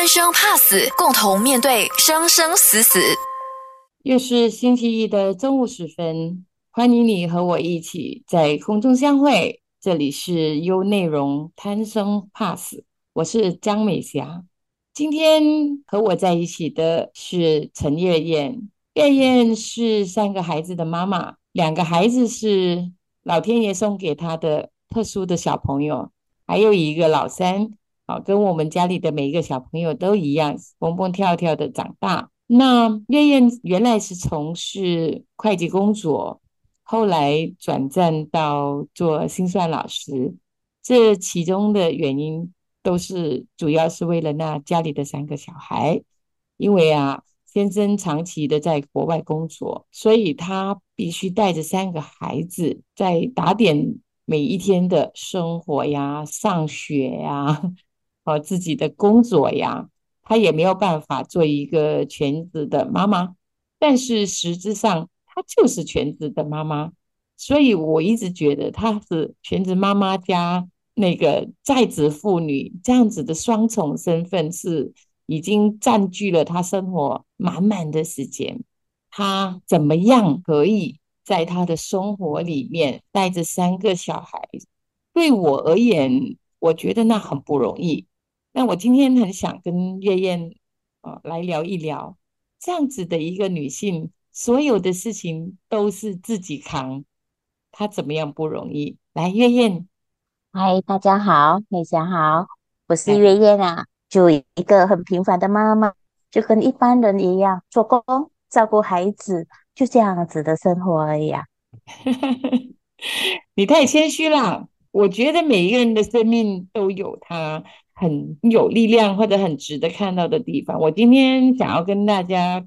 贪生怕死，共同面对生生死死。又是星期一的中午时分，欢迎你和我一起在空中相会。这里是优内容贪生怕死，我是江美霞。今天和我在一起的是陈月燕，月燕是三个孩子的妈妈，两个孩子是老天爷送给她的特殊的小朋友，还有一个老三。跟我们家里的每一个小朋友都一样，蹦蹦跳跳的长大。那月燕原来是从事会计工作，后来转战到做心算老师，这其中的原因都是主要是为了那家里的三个小孩。因为啊，先生长期的在国外工作，所以他必须带着三个孩子在打点每一天的生活呀、上学呀。和自己的工作呀，她也没有办法做一个全职的妈妈，但是实质上她就是全职的妈妈，所以我一直觉得她是全职妈妈加那个在职妇女这样子的双重身份是已经占据了她生活满满的时间。她怎么样可以在她的生活里面带着三个小孩？对我而言，我觉得那很不容易。那我今天很想跟月燕啊来聊一聊，这样子的一个女性，所有的事情都是自己扛，她怎么样不容易？来，月燕，嗨，大家好，美霞好，我是月燕啊，就一个很平凡的妈妈，就跟一般人一样，做工、照顾孩子，就这样子的生活而已啊。你太谦虚了，我觉得每一个人的生命都有他。很有力量或者很值得看到的地方。我今天想要跟大家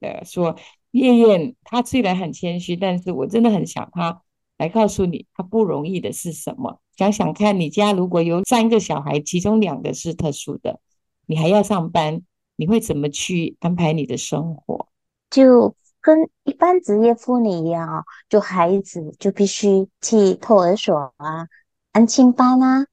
呃说，燕燕她虽然很谦虚，但是我真的很想她来告诉你，她不容易的是什么。想想看你家如果有三个小孩，其中两个是特殊的，你还要上班，你会怎么去安排你的生活？就跟一般职业妇女一样啊，就孩子就必须去托儿所啊、安亲班啊。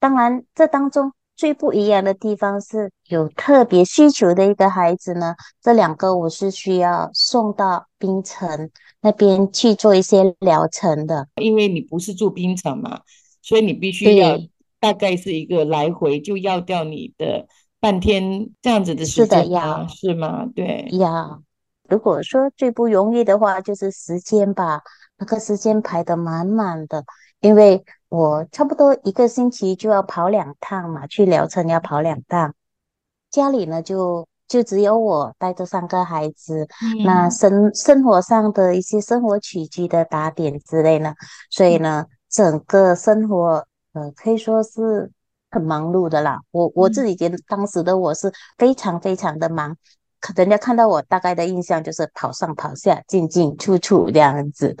当然，这当中。最不一样的地方是有特别需求的一个孩子呢，这两个我是需要送到槟城那边去做一些疗程的，因为你不是住槟城嘛，所以你必须要大概是一个来回就要掉你的半天这样子的时间呀，是吗？对呀。如果说最不容易的话，就是时间吧，那个时间排得满满的，因为。我差不多一个星期就要跑两趟嘛，去聊城要跑两趟。家里呢，就就只有我带着三个孩子，那生生活上的一些生活起居的打点之类呢，所以呢，整个生活呃可以说是很忙碌的啦。我我自己觉得当时的我是非常非常的忙，人家看到我大概的印象就是跑上跑下，进进出出这样子。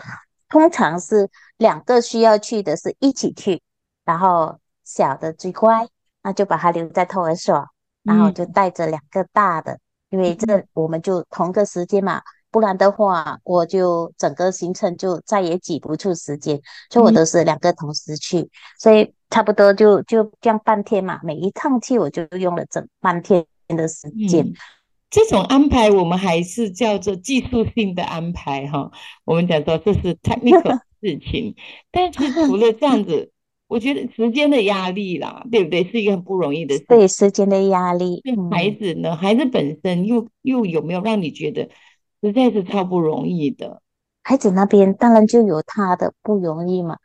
通常是两个需要去的是一起去，然后小的最乖，那就把他留在托儿所，然后就带着两个大的，因为这我们就同个时间嘛，不然的话我就整个行程就再也挤不出时间，所以我都是两个同时去，所以差不多就就这样半天嘛，每一趟去我就用了整半天的时间。这种安排我们还是叫做技术性的安排哈，我们讲说这是 technical 事情，但是除了这样子，我觉得时间的压力啦，对不对？是一个很不容易的事。对时间的压力，孩子呢？孩子本身又又有没有让你觉得实在是超不容易的？孩子那边当然就有他的不容易嘛，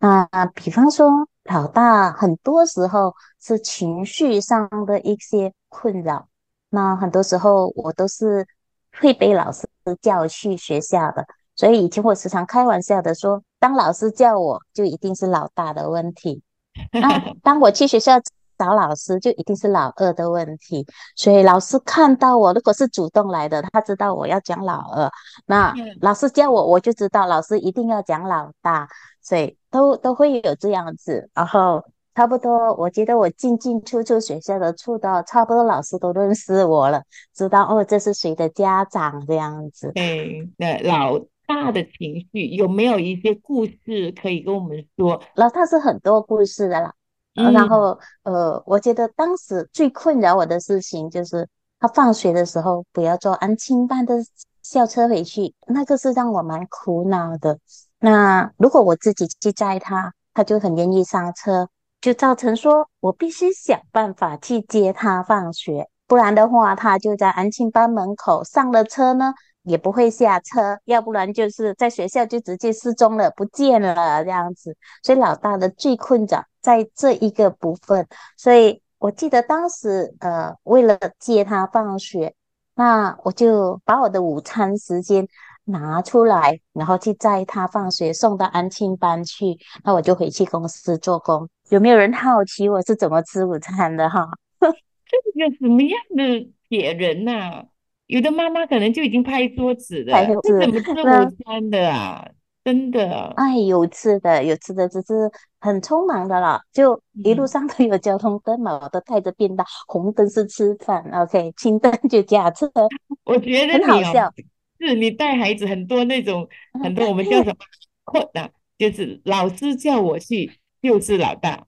啊，比方说老大很多时候是情绪上的一些困扰。那很多时候我都是会被老师叫去学校的，所以以前我时常开玩笑的说，当老师叫我就一定是老大的问题，那当我去学校找老师就一定是老二的问题。所以老师看到我如果是主动来的，他知道我要讲老二，那老师叫我我就知道老师一定要讲老大，所以都都会有这样子，然后。差不多，我觉得我进进出出学校的处到差不多老师都认识我了，知道哦这是谁的家长这样子。对，那老大的情绪有没有一些故事可以跟我们说？老大是很多故事的啦，然后呃，我觉得当时最困扰我的事情就是他放学的时候不要坐安亲班的校车回去，那个是让我蛮苦恼的。那如果我自己去载他，他就很愿意上车，就造成说我必须想办法去接他放学，不然的话他就在安亲班门口上了车呢。也不会下车，要不然就是在学校就直接失踪了，不见了这样子。所以老大的最困扰在这一个部分。所以我记得当时，呃，为了接他放学，那我就把我的午餐时间拿出来，然后去载他放学，送到安庆班去。那我就回去公司做工。有没有人好奇我是怎么吃午餐的哈？这个什么样的铁人呐？有的妈妈可能就已经拍桌子了，这怎么吃午餐的啊？真的？哎，有吃的，有吃的，只是很匆忙的了。就一路上都有交通灯嘛，我都带着便当，红灯是吃饭，OK，青灯就驾车。我觉得很好笑，是你带孩子很多那种很多我们叫什么 困难，就是老师叫我去就是老大，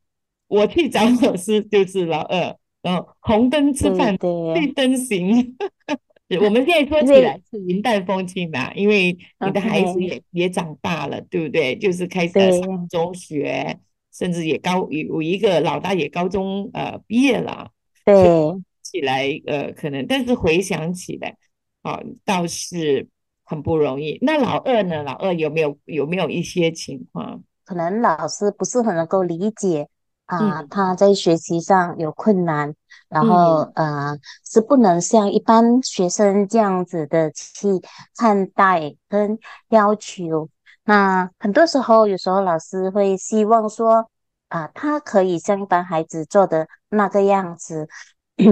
我去找老师就是老二，然后红灯吃饭，绿灯行。我们现在说起来是云淡风轻嘛，因为你的孩子也也长大了，对不对？就是开始上中学，甚至也高有一个老大也高中呃毕业了，对，起来呃可能，但是回想起来啊倒是很不容易。那老二呢？老二有没有有没有一些情况？可能老师不是很能够理解。啊，他在学习上有困难，然后呃是不能像一般学生这样子的去看待跟要求。那很多时候，有时候老师会希望说，啊，他可以像一般孩子做的那个样子。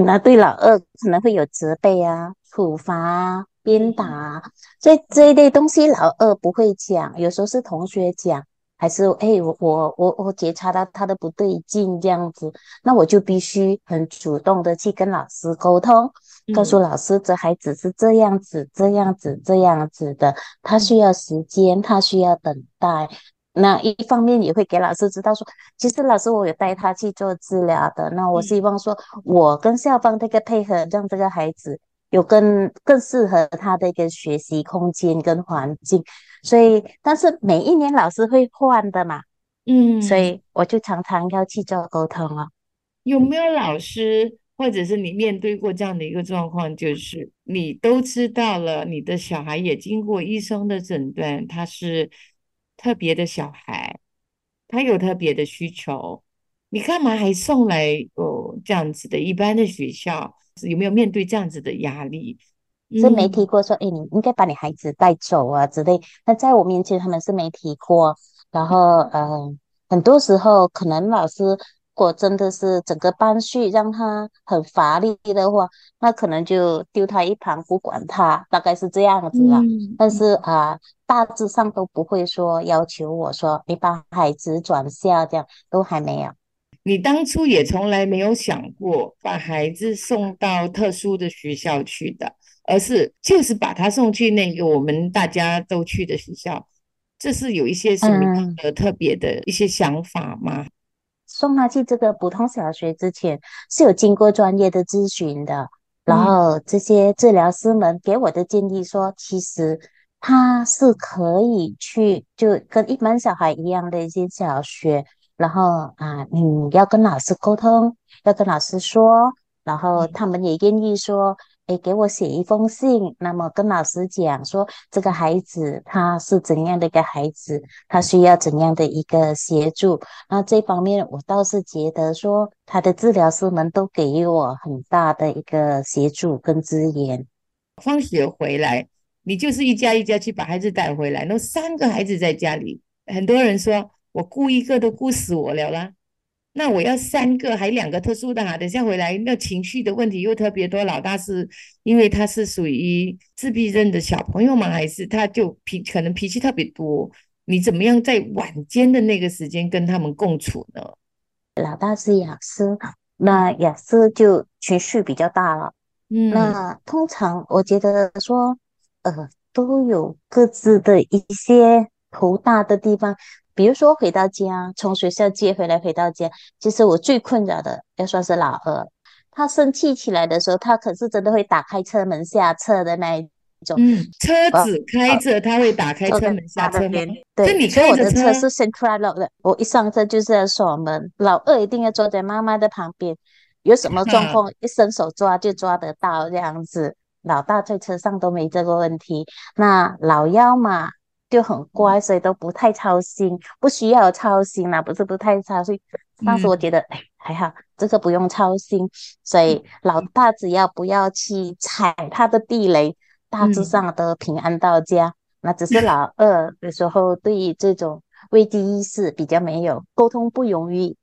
那对老二可能会有责备啊、处罚啊、鞭打啊，所以这一类东西老二不会讲，有时候是同学讲。还是哎，我我我我觉察到他的不对劲这样子，那我就必须很主动的去跟老师沟通，告诉老师这孩子是这样子这样子这样子的，他需要时间，他需要等待。那一方面也会给老师知道说，其实老师我有带他去做治疗的，那我希望说我跟校方这个配合，让这个孩子。有更更适合他的一个学习空间跟环境，所以但是每一年老师会换的嘛，嗯，所以我就常常要去做沟通了。有没有老师或者是你面对过这样的一个状况，就是你都知道了，你的小孩也经过医生的诊断，他是特别的小孩，他有特别的需求，你干嘛还送来哦这样子的一般的学校？有没有面对这样子的压力？是没提过说，哎，你应该把你孩子带走啊之类。那在我面前，他们是没提过。然后，呃，很多时候可能老师如果真的是整个班序让他很乏力的话，那可能就丢他一旁不管他，大概是这样子啦。但是啊，大致上都不会说要求我说你把孩子转校，这样都还没有。你当初也从来没有想过把孩子送到特殊的学校去的，而是就是把他送去那个我们大家都去的学校，这是有一些什么样的特别的一些想法吗？送他去这个普通小学之前是有经过专业的咨询的，然后这些治疗师们给我的建议说，其实他是可以去就跟一般小孩一样的一些小学。然后啊，你要跟老师沟通，要跟老师说，然后他们也愿意说，给我写一封信，那么跟老师讲说，这个孩子他是怎样的一个孩子，他需要怎样的一个协助。那这方面我倒是觉得说，他的治疗师们都给予我很大的一个协助跟资源。放学回来，你就是一家一家去把孩子带回来，那三个孩子在家里，很多人说。我雇一个都雇死我了啦，那我要三个，还两个特殊的哈。等下回来，那情绪的问题又特别多。老大是因为他是属于自闭症的小朋友吗？还是他就脾可能脾气特别多？你怎么样在晚间的那个时间跟他们共处呢？老大是雅思，那雅思就情绪比较大了。嗯，那通常我觉得说，呃，都有各自的一些头大的地方。比如说回到家，从学校接回来回到家，其实我最困扰的要算是老二，他生气起来的时候，他可是真的会打开车门下车的那一种。嗯，车子开着，他会打开车门下车吗？对，你所以我的车是 central lock 的，我一上车就是要锁门，老二一定要坐在妈妈的旁边，有什么状况一伸手抓就抓得到这样子。老大在车上都没这个问题，那老幺嘛就很乖，所以都不太操心，不需要操心啦，不是不太操心。当时我觉得，哎，还好，这个不用操心。所以老大只要不要去踩他的地雷，大致上都平安到家。那只是老二有时候对于这种危机意识比较没有，沟通不容易。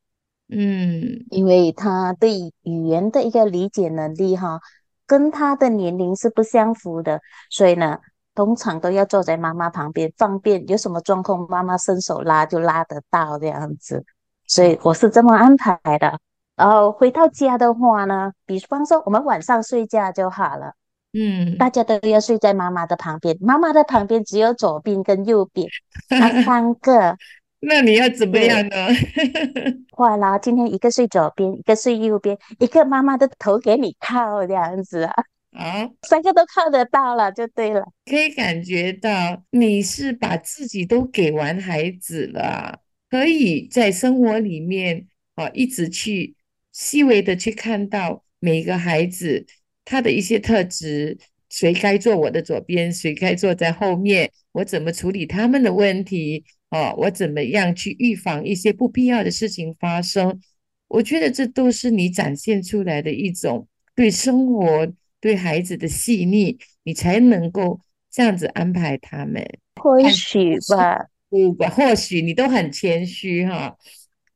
嗯，因为他对语言的一个理解能力，哈。跟他的年龄是不相符的，所以呢，通常都要坐在妈妈旁边，方便有什么状况，妈妈伸手拉就拉得到这样子。所以我是这么安排的。然后回到家的话呢，比方说我们晚上睡觉就好了，嗯，大家都要睡在妈妈的旁边，妈妈的旁边只有左边跟右边，那三个。那你要怎么样呢？坏了，今天一个睡左边，一个睡右边，一个妈妈的头给你靠这样子啊，啊，三个都看得到了，就对了。可以感觉到你是把自己都给完孩子了，可以在生活里面啊，一直去细微的去看到每个孩子他的一些特质，谁该坐我的左边，谁该坐在后面，我怎么处理他们的问题。哦，我怎么样去预防一些不必要的事情发生？我觉得这都是你展现出来的一种对生活、对孩子的细腻，你才能够这样子安排他们。或许吧，嗯，或许你都很谦虚哈。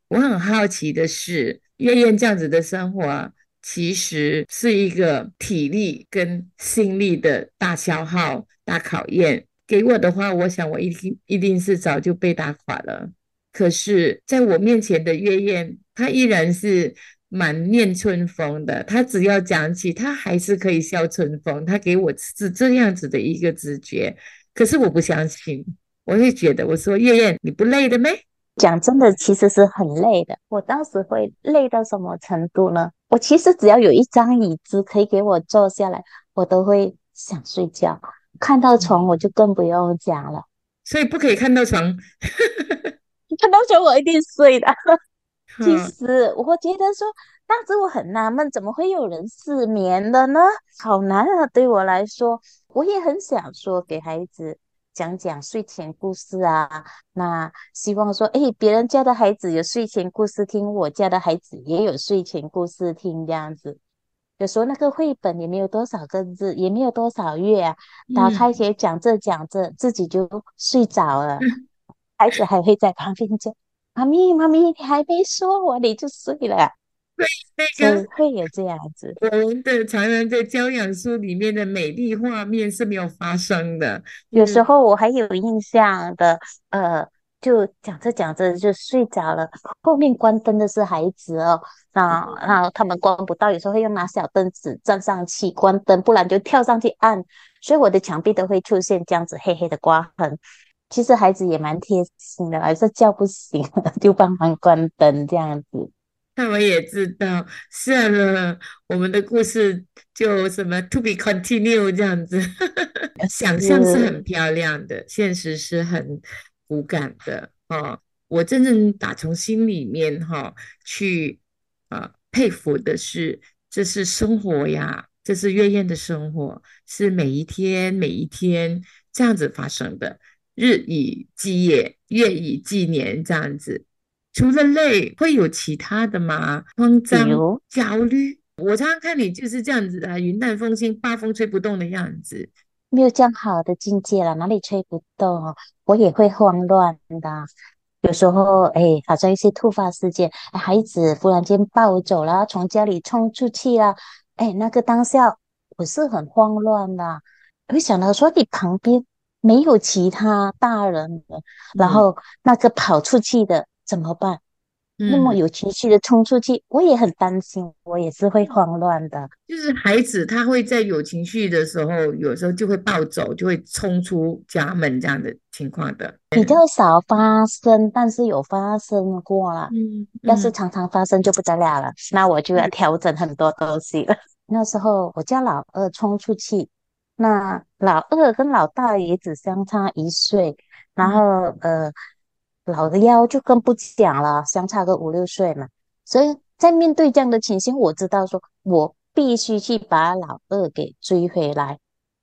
我很好奇的是，月燕这样子的生活，其实是一个体力跟心力的大消耗、大考验。给我的话，我想我一定一定是早就被打垮了。可是，在我面前的月燕，她依然是满面春风的。他只要讲起，他还是可以笑春风。他给我是这样子的一个直觉。可是我不相信，我会觉得，我说月燕，你不累的没？讲真的，其实是很累的。我当时会累到什么程度呢？我其实只要有一张椅子可以给我坐下来，我都会想睡觉。看到床我就更不用讲了，所以不可以看到床。看到床我一定睡的。其实我觉得说，当时我很纳闷，怎么会有人失眠的呢？好难啊！对我来说，我也很想说给孩子讲讲睡前故事啊。那希望说，哎，别人家的孩子有睡前故事听，我家的孩子也有睡前故事听，这样子。有时候那个绘本也没有多少个字，也没有多少页啊，打开写讲着讲着自己就睡着了，孩子还会在旁边叫：“妈咪，妈咪，你还没说完你就睡了。”对，那个会有这样子。我们的常常在教养书里面的美丽画面是没有发生的。有时候我还有印象的，呃。就讲着讲着就睡着了，后面关灯的是孩子哦，那那他们关不到，有时候会用拿小凳子站上去关灯，不然就跳上去按，所以我的墙壁都会出现这样子黑黑的刮痕。其实孩子也蛮贴心的，还是叫不醒就帮忙关灯这样子。那我也知道，算了，我们的故事就什么 to be continue 这样子，想象是很漂亮的，现实是很。骨感的啊，我真正打从心里面哈去啊佩服的是，这是生活呀，这是月燕的生活，是每一天每一天这样子发生的，日以继夜，月以继年这样子。除了累，会有其他的吗？慌张、焦虑。我常常看你就是这样子的，云淡风轻，八风吹不动的样子。没有这样好的境界了，哪里吹不动？我也会慌乱的。有时候，哎，好像一些突发事件，孩子忽然间暴走了，从家里冲出去了，哎，那个当下我是很慌乱的。会想到说，你旁边没有其他大人的，然后那个跑出去的怎么办？那么有情绪的冲出去，我也很担心，我也是会慌乱的。就是孩子他会在有情绪的时候，有时候就会暴走，就会冲出家门这样的情况的，比较少发生，但是有发生过了。嗯，要是常常发生就不得了了，那我就要调整很多东西了。那时候我家老二冲出去，那老二跟老大也只相差一岁，然后呃。老的幺就更不讲了，相差个五六岁嘛，所以在面对这样的情形，我知道说我必须去把老二给追回来。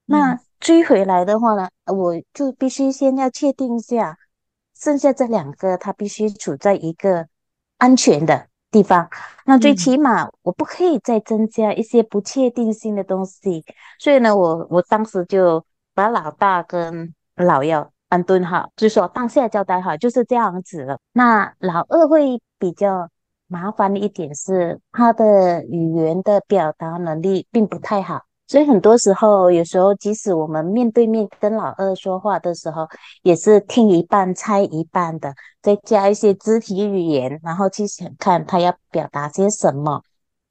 那追回来的话呢，我就必须先要确定一下，剩下这两个他必须处在一个安全的地方。那最起码我不可以再增加一些不确定性的东西。所以呢，我我当时就把老大跟老幺。安顿好，就说当下交代好，就是这样子了。那老二会比较麻烦的一点是，他的语言的表达能力并不太好，所以很多时候，有时候即使我们面对面跟老二说话的时候，也是听一半猜一半的，再加一些肢体语言，然后去想看他要表达些什么。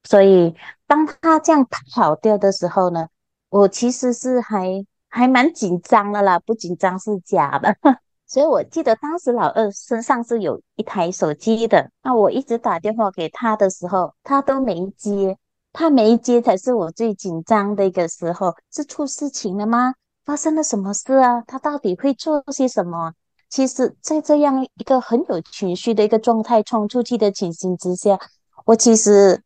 所以当他这样跑掉的时候呢，我其实是还。还蛮紧张的啦，不紧张是假的。所以我记得当时老二身上是有一台手机的，那我一直打电话给他的时候，他都没接。他没接才是我最紧张的一个时候，是出事情了吗？发生了什么事啊？他到底会做些什么？其实，在这样一个很有情绪的一个状态冲出去的情形之下，我其实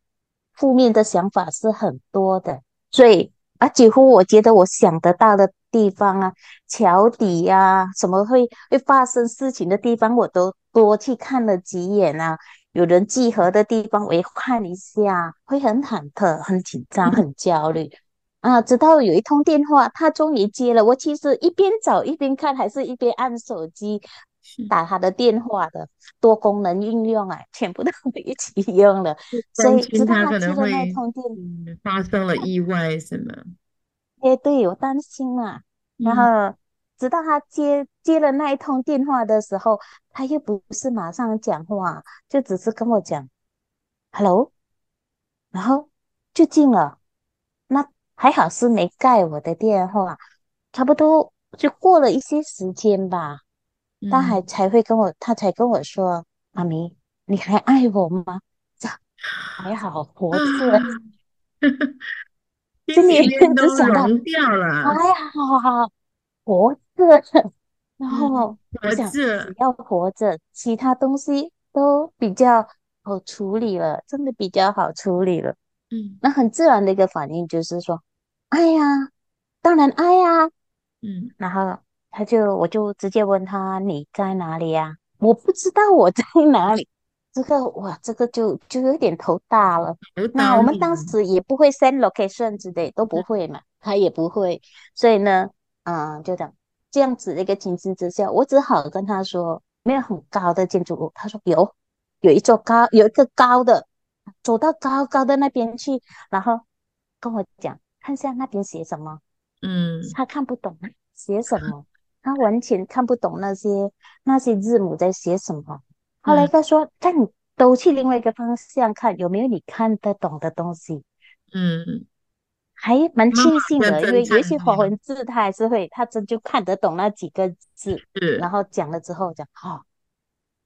负面的想法是很多的，所以。啊，几乎我觉得我想得到的地方啊，桥底呀，什么会会发生事情的地方，我都多去看了几眼啊。有人集合的地方，我一看一下，会很忐忑、很紧张、很焦虑啊。直到有一通电话，他终于接了。我其实一边找一边看，还是一边按手机打他的电话的，多功能应用啊，全部都一起用了。所以直到他接了那通电，发生了意外什么？哎，对我担心嘛。然后直到他接接了那一通电话的时候，他又不是马上讲话，就只是跟我讲 “hello”，然后就进了。那还好是没盖我的电话，差不多就过了一些时间吧。他还才会跟我，他才跟我说：“妈咪，你还爱我吗？”这还好活着，心里只想到哎呀，好好活着，然后我想只要活着，其他东西都比较好处理了，真的比较好处理了。嗯，那很自然的一个反应就是说，爱呀，当然爱呀。嗯，然后。他就我就直接问他你在哪里呀？我不知道我在哪里，这个哇，这个就就有点头大了。那我们当时也不会 send location 之类，都不会嘛，他也不会，所以呢，嗯，就这样这样子的一个情形之下，我只好跟他说没有很高的建筑物。他说有，有一座高，有一个高的，走到高高的那边去，然后跟我讲看下那边写什么。嗯，他看不懂写什么。他完全看不懂那些那些字母在写什么。后来他说：“在你都去另外一个方向看，有没有你看得懂的东西？”嗯，还蛮庆幸的，因为有一些华文字他还是会，他真就看得懂那几个字。然后讲了之后讲：“好，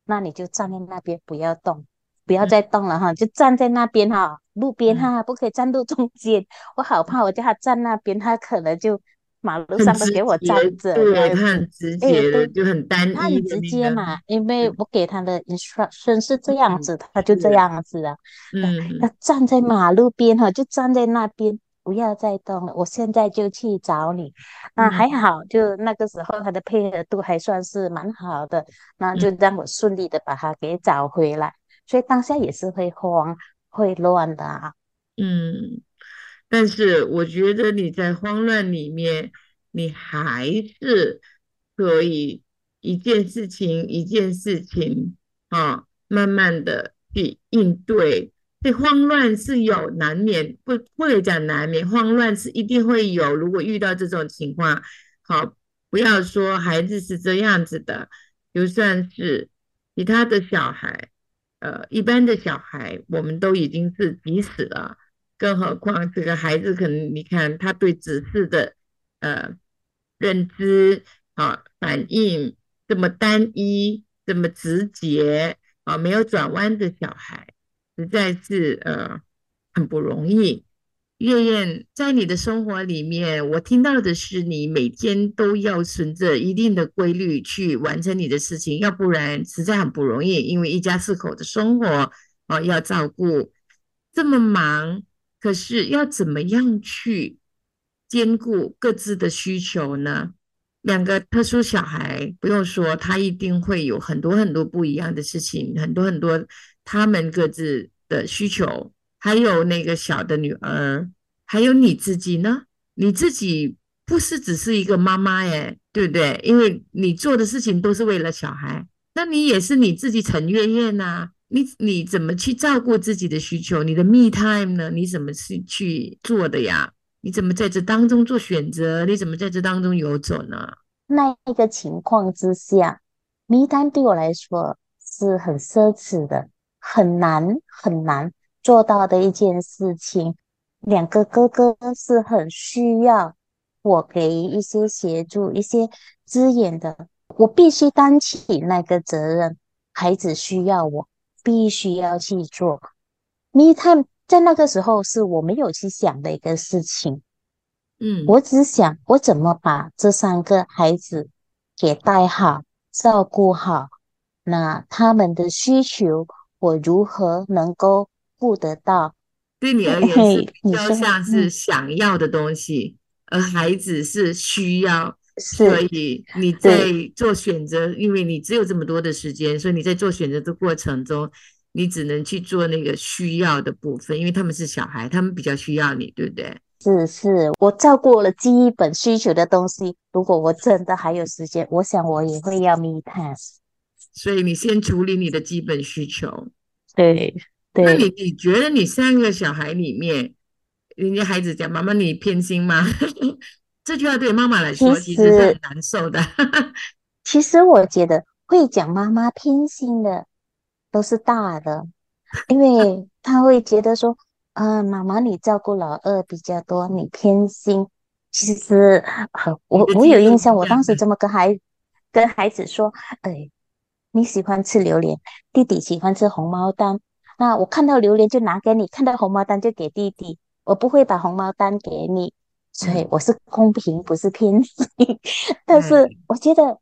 那你就站在那边，不要动，不要再动了哈，就站在那边哈，路边哈，不可以站路中间。我好怕，我叫他站那边，他可能就。”马路上都给我站着，对，他很直接的，就很单一。他很直接嘛，因为我给他的 instruction 是这样子，他就这样子啊。嗯，要站在马路边哈，就站在那边，不要再动了。我现在就去找你。那还好，就那个时候他的配合度还算是蛮好的，那就让我顺利的把他给找回来。所以当下也是会慌、会乱的啊。嗯。但是我觉得你在慌乱里面，你还是可以一件事情一件事情啊，慢慢的去应对。这慌乱是有难免，不不能讲难免，慌乱是一定会有。如果遇到这种情况，好，不要说孩子是这样子的，就算是其他的小孩，呃，一般的小孩我们都已经是急死了，更何况这个孩子可能你看他对指示的呃认知啊反应这么单一，这么直接啊，没有转弯的小孩，实在是呃很不容易。月燕，在你的生活里面，我听到的是你每天都要循着一定的规律去完成你的事情，要不然实在很不容易。因为一家四口的生活啊，要照顾这么忙，可是要怎么样去兼顾各自的需求呢？两个特殊小孩，不用说，他一定会有很多很多不一样的事情，很多很多他们各自的需求。还有那个小的女儿，还有你自己呢？你自己不是只是一个妈妈耶，对不对？因为你做的事情都是为了小孩，那你也是你自己陈月月呐。你你怎么去照顾自己的需求？你的 me time 呢？你怎么去去做的呀？你怎么在这当中做选择？你怎么在这当中游走呢？那一个情况之下，me time 对我来说是很奢侈的，很难很难。做到的一件事情，两个哥哥是很需要我给一些协助、一些支援的，我必须担起那个责任。孩子需要我，必须要去做。Me time 在那个时候是我没有去想的一个事情，嗯，我只想我怎么把这三个孩子给带好、照顾好，那他们的需求我如何能够？顾得到，对你而言是比较像是想要的东西，而孩子是需要，所以你在做选择，因为你只有这么多的时间，所以你在做选择的过程中，你只能去做那个需要的部分，因为他们是小孩，他们比较需要你，对不对？是是，我照顾了基本需求的东西，如果我真的还有时间，我想我也会要 me time。所以你先处理你的基本需求，对。那你你觉得你三个小孩里面，人家孩子讲妈妈你偏心吗？这句话对妈妈来说其实是很难受的。其实我觉得会讲妈妈偏心的都是大的，因为他会觉得说，啊，妈妈你照顾老二比较多，你偏心。其实我我有印象，我当时这么跟孩跟孩子说，哎，你喜欢吃榴莲，弟弟喜欢吃红毛丹。那我看到榴莲就拿给你，看到红毛丹就给弟弟，我不会把红毛丹给你，所以我是公平，不是偏心。但是我觉得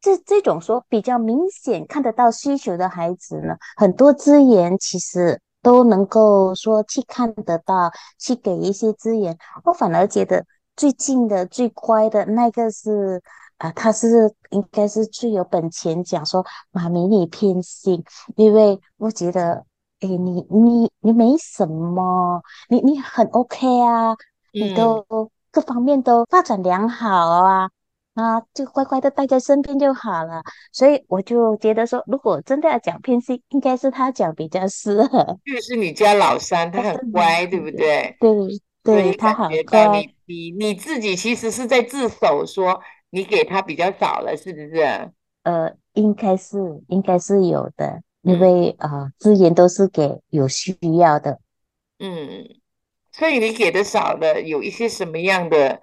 这这种说比较明显看得到需求的孩子呢，很多资源其实都能够说去看得到，去给一些资源。我反而觉得最近的最乖的那个是啊，他是应该是最有本钱讲说妈咪你偏心，因为我觉得。哎，你你你没什么，你你很 OK 啊，你都各方面都发展良好啊，啊，就乖乖的待在身边就好了。所以我就觉得说，如果真的要讲偏心，应该是他讲比较适合。就是你家老三，他很乖，对不对？对对，他很乖。你你你自己其实是在自首，说你给他比较少了，是不是？呃，应该是应该是有的。因为啊，资源都是给有需要的，嗯，所以你给的少了，有一些什么样的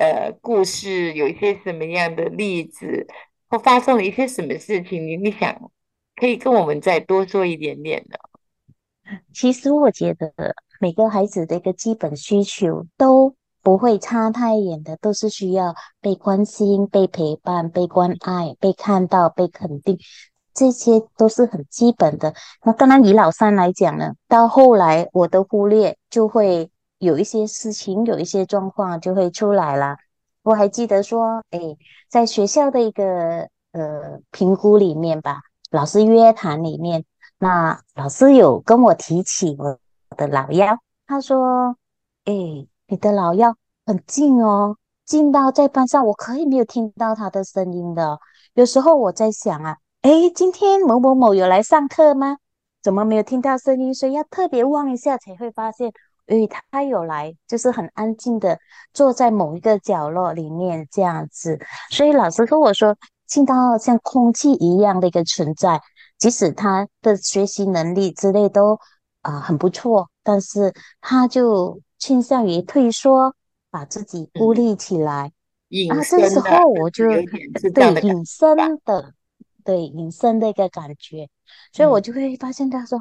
呃故事，有一些什么样的例子，或发生了一些什么事情，你你想可以跟我们再多说一点点的。其实我觉得每个孩子的一个基本需求都不会差太远的，都是需要被关心、被陪伴、被关爱、被看到、被肯定。这些都是很基本的。那当然，以老三来讲呢，到后来我的忽略，就会有一些事情，有一些状况就会出来了。我还记得说，哎，在学校的一个呃评估里面吧，老师约谈里面，那老师有跟我提起我的老幺，他说，哎，你的老幺很近哦，近到在班上我可以没有听到他的声音的。有时候我在想啊。哎，今天某某某有来上课吗？怎么没有听到声音？所以要特别望一下才会发现，哎，他有来，就是很安静的坐在某一个角落里面这样子。所以老师跟我说，近到像空气一样的一个存在。即使他的学习能力之类都啊、很不错，但是他就倾向于退缩，把自己孤嗯，立起来。隐啊，这时，候我就对隐。身的，对隐身的一个感觉，所以我嗯就会发现他说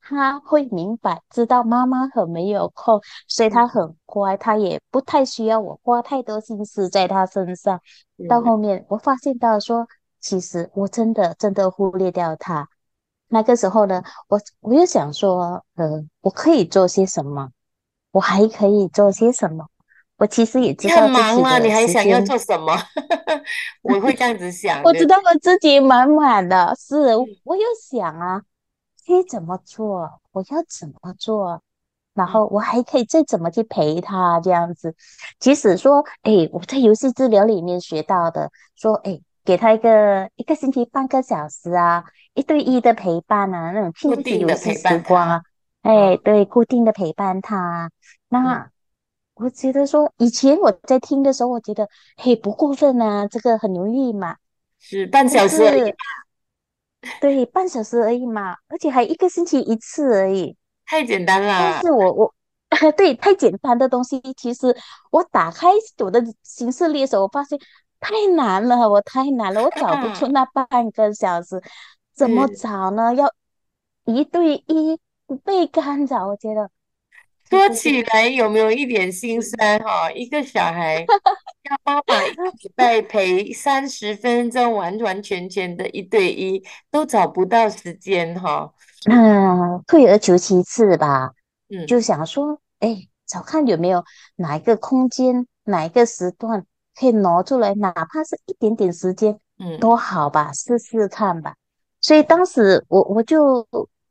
他会明白，知道妈妈很没有空，所以他嗯很乖，他也不太需要我花太多心思在他身上。到后面我发现到说，其实我真的真的忽略掉他。那个时候呢，我我又想说，呃，我可以做些什么？我还可以做些什么？我其实也知道很道忙啊，你的还想要做什么？我会这样子想。我知道我自己满满的，是嗯我有想啊，可以怎么做？我要怎么做？然嗯后我还可以再怎么去陪他这样子。即使说，哎，我在游戏治疗里面学到的，说，哎，给他一个一个星期半个小时啊，一对一的陪伴啊，那种固亲子游戏时。光啊，嗯哎，对，固定的陪伴他。嗯，那我觉得说，以前我在听的时候，我觉得，嘿，不过分啊，这个很容易嘛。是半但小时而已是，对，半小时而已嘛，而且还一个星期一次而已。太简单但了。是我我 对太简单的东西，其实我打开我的行事历的时候，我发现太难了，我太难了，我找不出啊，那半个小时，怎么是找呢？要一对一不被干扰，我觉得 其说起来有没有一点心嗯酸哈、一个小孩 要妈妈一个礼拜陪三十分钟，完完全全的一对一，都找不到时间哈、嗯，退而求其次吧，就嗯想说，哎，找看有没有哪一个空间，哪一个时段可以挪出来，哪怕是一点点时间嗯。都好吧，试试看吧。所以当时我我就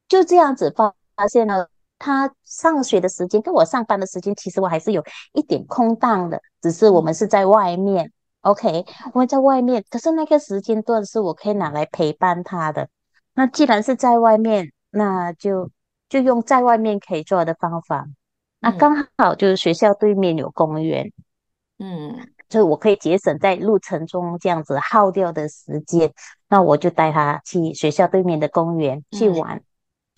就这样子发发现了，他上学的时间跟我上班的时间，其实我还是有一点空档的，只是我嗯们是在外面，OK，我们在外面，可是那个时间段是我可以拿来陪伴他的。那既然是在外面，那就就用在外面可以做的方法。那嗯刚好就是学校对面有公园，嗯所以我可以节省在路程中这样子耗掉的时间。那我就带他去学校对面的公园去嗯玩。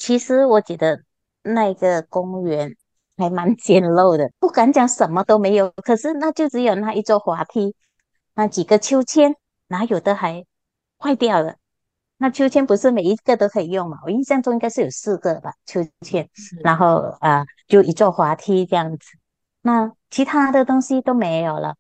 其实我觉得那个公园还蛮简陋的，不敢讲什么都没有，可是那就只有那一座滑梯，那几个秋千，哪有的还坏掉了。那秋千不是每一个都可以用嘛？我印象中应该是有四个吧，秋千，然嗯后啊、就一座滑梯这样子。那其他的东西都没有了。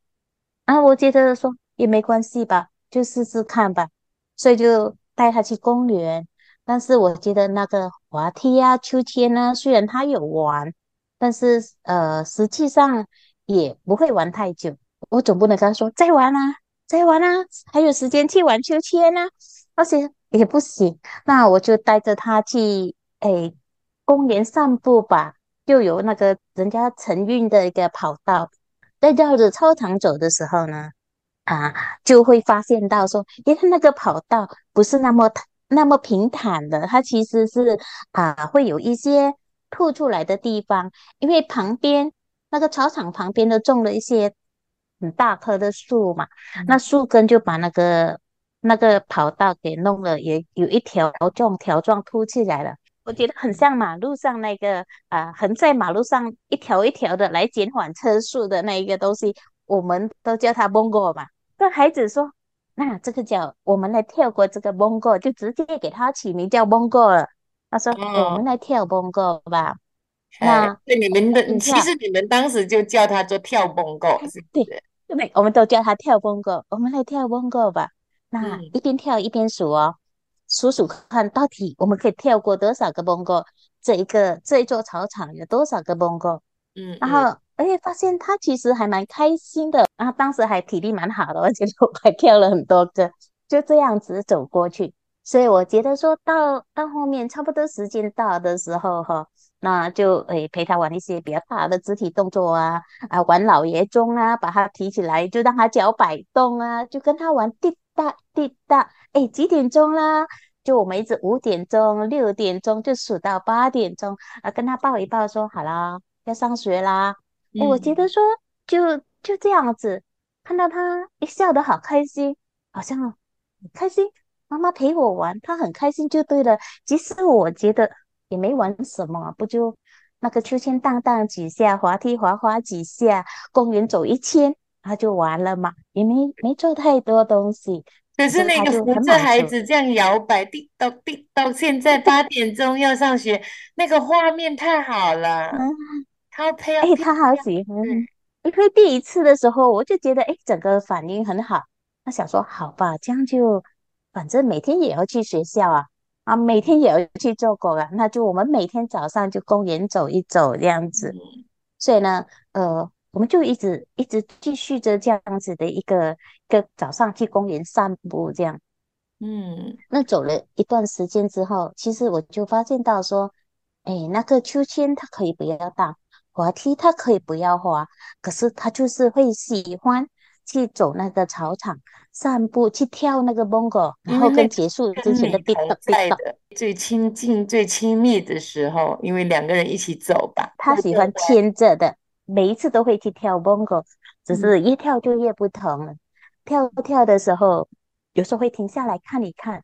啊，我觉得说也没关系吧，就试试看吧，所以就带他去公园。但是我觉得那个滑梯啊、秋千啊，虽然他有玩，但是呃，实际上也不会玩太久。我总不能跟他说再玩啊，再玩啊，还有时间去玩秋千啊，而且也不行。那我就带着他去诶公园散步吧，就有那个人家承运的一个跑道。在绕着操场走的时候呢，啊，就会发现到说，诶，他那个跑道不是那么那么平坦的，它其实是啊会有一些凸出来的地方，因为旁边那个操场旁边都种了一些很大棵的树嘛，那嗯树根就把那个那个跑道给弄了，也有一条状条状凸起来了。我觉得很像马路上那个啊、横在马路上一条一条的来减缓车速的那一个东西，我们都叫它 bongo 嘛。跟孩子说，那这个叫我们来跳过这个 bongo，就直接给它起名叫 bongo 了。他说，哎，我们哦，来跳 bongo 吧。哎，那对，你们的其实你们当时就叫他做跳蹦狗，是不对是？对，我们都叫他跳 bongo，我们来跳 bongo 吧。那嗯一边跳一边数哦，数数看到底我们可以跳过多少个 bongo，这一个这一座草场有多少个 bongo。然嗯嗯后而且发现他其实还蛮开心的，然后当时还体力蛮好的，而且还跳了很多个，就这样子走过去。所以我觉得说到到后面差不多时间到的时候哈，那就诶陪他玩一些比较大的肢体动作啊，啊玩老爷钟啊，把他提起来就让他脚摆动啊，就跟他玩滴答滴答，诶几点钟啦？就我们一直五点钟、六点钟就数到八点钟，啊跟他抱一抱说好啦，要上学啦。诶我觉嗯得说就就这样子，看到他一笑得好开心，好像很开心。妈妈陪我玩，他很开心就对了。即使我觉得也没玩什么，不就那个秋千荡荡几下，滑梯滑滑几下，公园走一圈，他就完了嘛，也没没做太多东西。可是那个扶着孩子这样摇摆，滴到滴到，现在八点钟要上学，那个画面太好了。嗯，他陪哎，他好喜欢。因为第一次的时候，我就觉得哎，整个反应很好。他想说好吧，这样就反正每天也要去学校啊，啊，每天也要去做狗啊，那就我们每天早上就公园走一走这样子。所以呢，呃。我们就一直一直继续着这样子的一个一个早上去公园散步，这样，嗯，那走了一段时间之后，其实我就发现到说，哎，那个秋千它可以不要荡，滑梯他可以不要滑，可是他就是会喜欢去走那个草场散步，去跳那个 bongo，然后跟结束之前的同在的最亲近、最亲密的时候，因为两个人一起走吧，他喜欢牵着的。每一次都会去跳 bongo，只是越跳就越不同了。跳跳的时候，有时候会停下来看一看，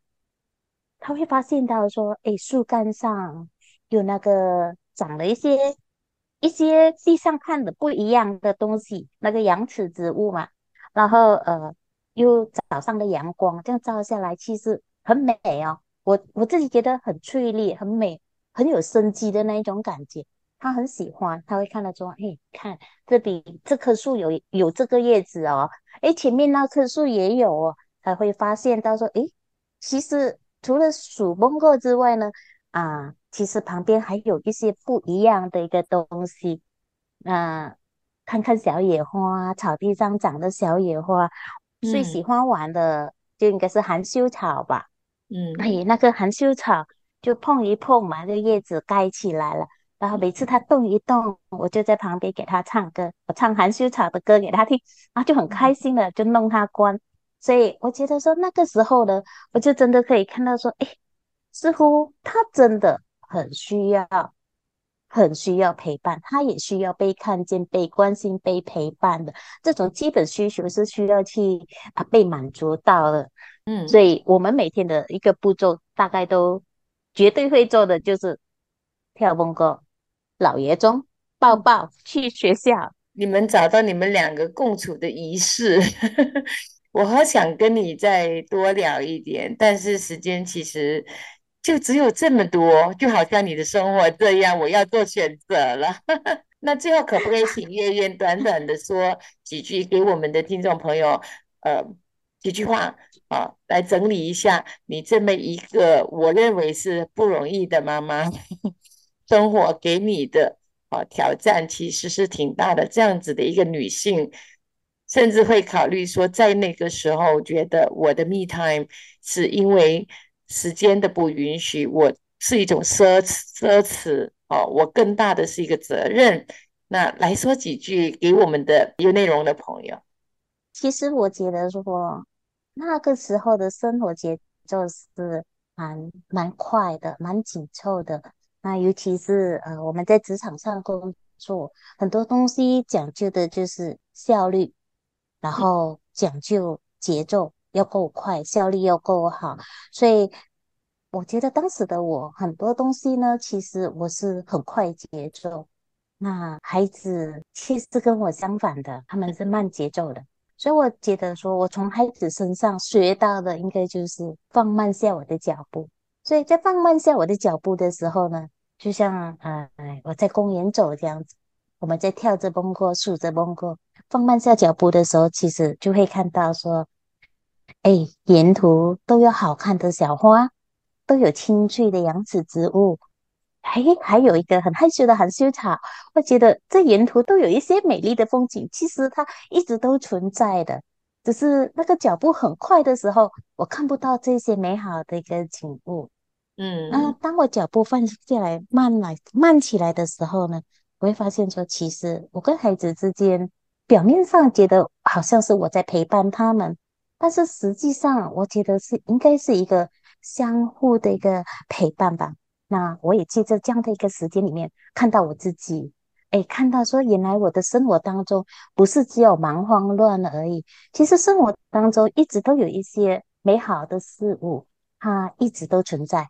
他会发现到说：“哎，树干上有那个长了一些一些地上看的不一样的东西，那个羊齿植物嘛。然后呃，又早上的阳光这样照下来，其实很美哦。我我自己觉得很翠绿、很美、很有生机的那一种感觉。”他很喜欢，他会看到说：“哎，看这比这棵树有有这个叶子哦，哎，前面那棵树也有哦。”他会发现到说：“哎，其实除了数崩过之外呢，啊，其实旁边还有一些不一样的一个东西。那看看小野花，草地上长的小野花，最喜欢玩的就应该是含羞草吧？嗯，哎，那个含羞草就碰一碰嘛，那个叶子盖起来了。”然后每次它动一动，我就在旁边给它唱歌，我唱含羞草的歌给它听，然后就很开心的就弄它关。所以我觉得说那个时候呢，我就真的可以看到说，哎，似乎它真的很需要，很需要陪伴，他也需要被看见、被关心、被陪伴的这种基本需求是需要去啊被满足到的。嗯，所以我们每天的一个步骤大概都绝对会做的就是跳蹦歌。老爷钟抱抱去学校，你们找到你们两个共处的仪式，我好想跟你再多聊一点，但是时间其实就只有这么多，就好像你的生活这样，我要做选择了。那最后可不可以请月月短短的说几句给我们的听众朋友，呃，几句话啊，来整理一下你这么一个我认为是不容易的妈妈。生活给你的啊挑战其实是挺大的，这样子的一个女性，甚至会考虑说，在那个时候觉得我的 me time 是因为时间的不允许，我是一种奢侈奢侈哦，我更大的是一个责任。那来说几句给我们的有内容的朋友。其实我觉得说那个时候的生活节奏是蛮蛮快的，蛮紧凑的。那尤其是呃，我们在职场上工作，很多东西讲究的就是效率，然后讲究节奏要够快，效率要够好。所以我觉得当时的我，很多东西呢，其实我是很快节奏。那孩子其实跟我相反的，他们是慢节奏的。所以我觉得说，我从孩子身上学到的，应该就是放慢下我的脚步。所以在放慢下我的脚步的时候呢，就像呃我在公园走这样子，我们在跳着蹦过，数着蹦过，放慢下脚步的时候，其实就会看到说，哎，沿途都有好看的小花，都有清脆的杨子植物，还还有一个很害羞的含羞草。我觉得这沿途都有一些美丽的风景，其实它一直都存在的，只是那个脚步很快的时候，我看不到这些美好的一个景物。嗯，那当我脚步放下来，慢来慢起来的时候呢，我会发现说，其实我跟孩子之间，表面上觉得好像是我在陪伴他们，但是实际上，我觉得是应该是一个相互的一个陪伴吧。那我也借着这样的一个时间里面，看到我自己，哎，看到说，原来我的生活当中不是只有忙慌乱而已，其实生活当中一直都有一些美好的事物。它一直都存在，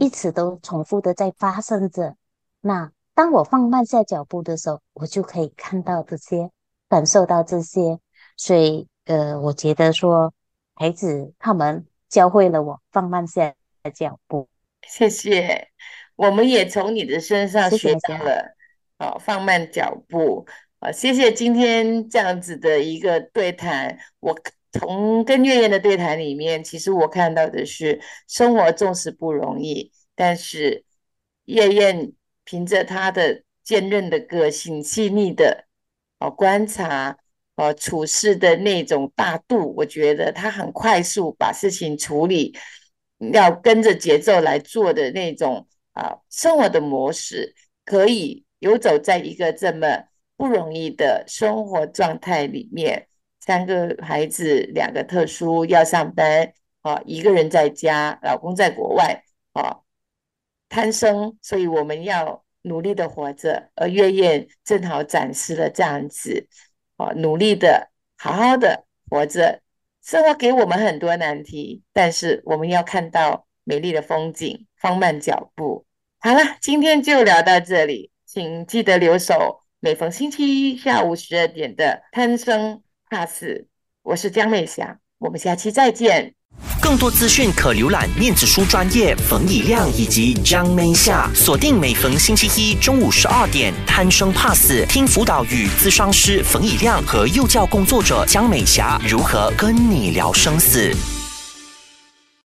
一直都重复的在发生着。那当我放慢下脚步的时候，我就可以看到这些，感受到这些。所以，呃，我觉得说，孩子他们教会了我放慢下脚步。谢谢，我们也从你的身上学到了，好，放慢脚步。啊，谢谢今天这样子的一个对谈。我从跟月燕的对谈里面，其实我看到的是，生活纵使不容易，但是月燕凭着她的坚韧的个性、细腻的哦观察、哦处事的那种大度，我觉得他很快速把事情处理，要跟着节奏来做的那种啊生活的模式，可以游走在一个这么。不容易的生活状态里面，三个孩子，两个特殊要上班，啊，一个人在家，老公在国外，啊，贪生，所以我们要努力的活着。而月燕正好展示了这样子，啊，努力的好好的活着。生活给我们很多难题，但是我们要看到美丽的风景，放慢脚步。好了，今天就聊到这里，请记得留守。每逢星期一下午十二点的贪生怕死，我是江美霞，我们下期再见。更多资讯可浏览面子书专业冯以亮以及张美霞，锁定每逢星期一中午十二点贪生怕死，听辅导与咨商师冯以亮和幼教工作者江美霞如何跟你聊生死。